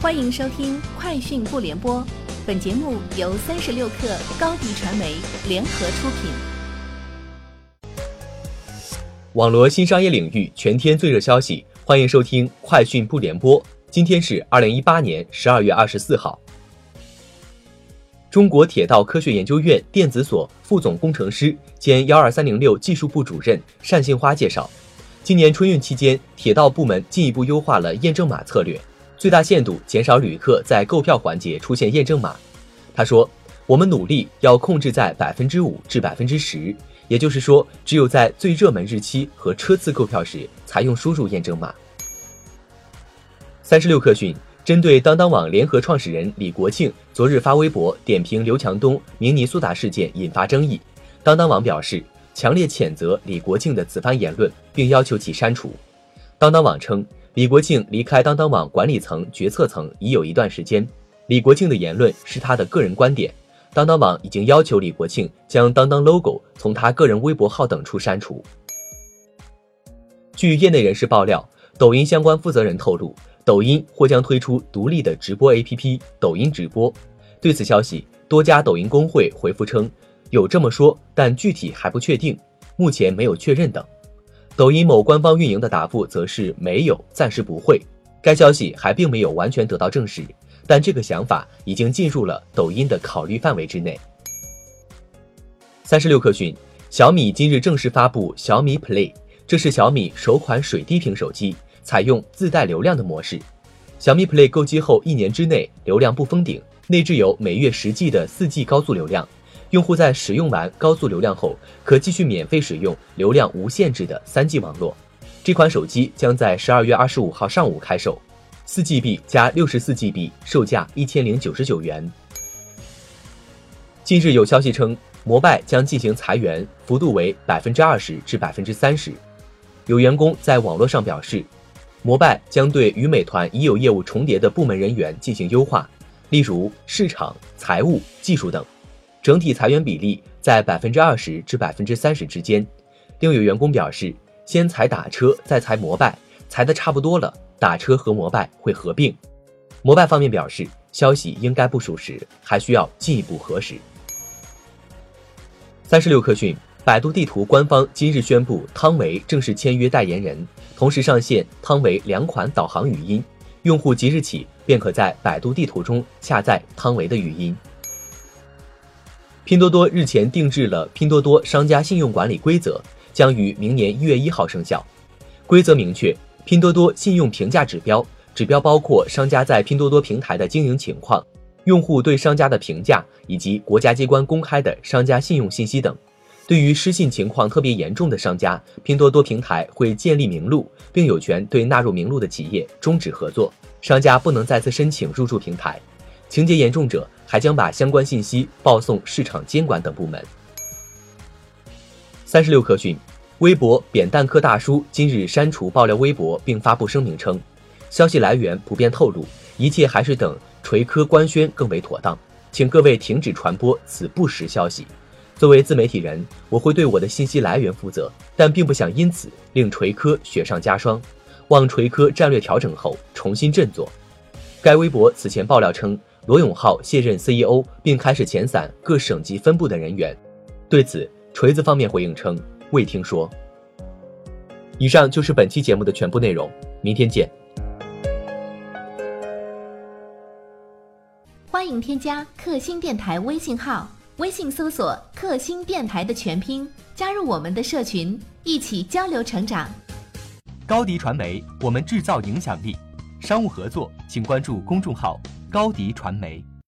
欢迎收听《快讯不联播》，本节目由三十六克高低传媒联合出品。网罗新商业领域全天最热消息，欢迎收听《快讯不联播》。今天是二零一八年十二月二十四号。中国铁道科学研究院电子所副总工程师兼幺二三零六技术部主任单杏花介绍，今年春运期间，铁道部门进一步优化了验证码策略。最大限度减少旅客在购票环节出现验证码。他说：“我们努力要控制在百分之五至百分之十，也就是说，只有在最热门日期和车次购票时才用输入验证码。”三十六氪讯，针对当当网联合创始人李国庆昨日发微博点评刘强东明尼苏达事件引发争议，当当网表示强烈谴责李国庆的此番言论，并要求其删除。当当网称。李国庆离开当当网管理层、决策层已有一段时间。李国庆的言论是他的个人观点，当当网已经要求李国庆将当当 logo 从他个人微博号等处删除。据业内人士爆料，抖音相关负责人透露，抖音或将推出独立的直播 APP“ 抖音直播”。对此消息，多家抖音工会回复称有这么说，但具体还不确定，目前没有确认等。抖音某官方运营的答复则是没有，暂时不会。该消息还并没有完全得到证实，但这个想法已经进入了抖音的考虑范围之内。三十六氪讯，小米今日正式发布小米 Play，这是小米首款水滴屏手机，采用自带流量的模式。小米 Play 购机后一年之内流量不封顶，内置有每月十 G 的四 G 高速流量。用户在使用完高速流量后，可继续免费使用流量无限制的三 G 网络。这款手机将在十二月二十五号上午开售，四 GB 加六十四 GB，售价一千零九十九元。近日有消息称，摩拜将进行裁员，幅度为百分之二十至百分之三十。有员工在网络上表示，摩拜将对与美团已有业务重叠的部门人员进行优化，例如市场、财务、技术等。整体裁员比例在百分之二十至百分之三十之间。另有员工表示，先裁打车，再裁摩拜，裁的差不多了，打车和摩拜会合并。摩拜方面表示，消息应该不属实，还需要进一步核实。三十六氪讯，百度地图官方今日宣布，汤唯正式签约代言人，同时上线汤唯两款导航语音，用户即日起便可在百度地图中下载汤唯的语音。拼多多日前定制了拼多多商家信用管理规则，将于明年一月一号生效。规则明确，拼多多信用评价指标，指标包括商家在拼多多平台的经营情况、用户对商家的评价以及国家机关公开的商家信用信息等。对于失信情况特别严重的商家，拼多多平台会建立名录，并有权对纳入名录的企业终止合作，商家不能再次申请入驻平台。情节严重者。还将把相关信息报送市场监管等部门。三十六氪讯，微博扁担科大叔今日删除爆料微博，并发布声明称，消息来源不便透露，一切还是等锤科官宣更为妥当，请各位停止传播此不实消息。作为自媒体人，我会对我的信息来源负责，但并不想因此令锤科雪上加霜，望锤科战略调整后重新振作。该微博此前爆料称。罗永浩卸任 CEO，并开始遣散各省级分部的人员。对此，锤子方面回应称未听说。以上就是本期节目的全部内容，明天见。欢迎添加克星电台微信号，微信搜索“克星电台”的全拼，加入我们的社群，一起交流成长。高迪传媒，我们制造影响力。商务合作，请关注公众号。高迪传媒。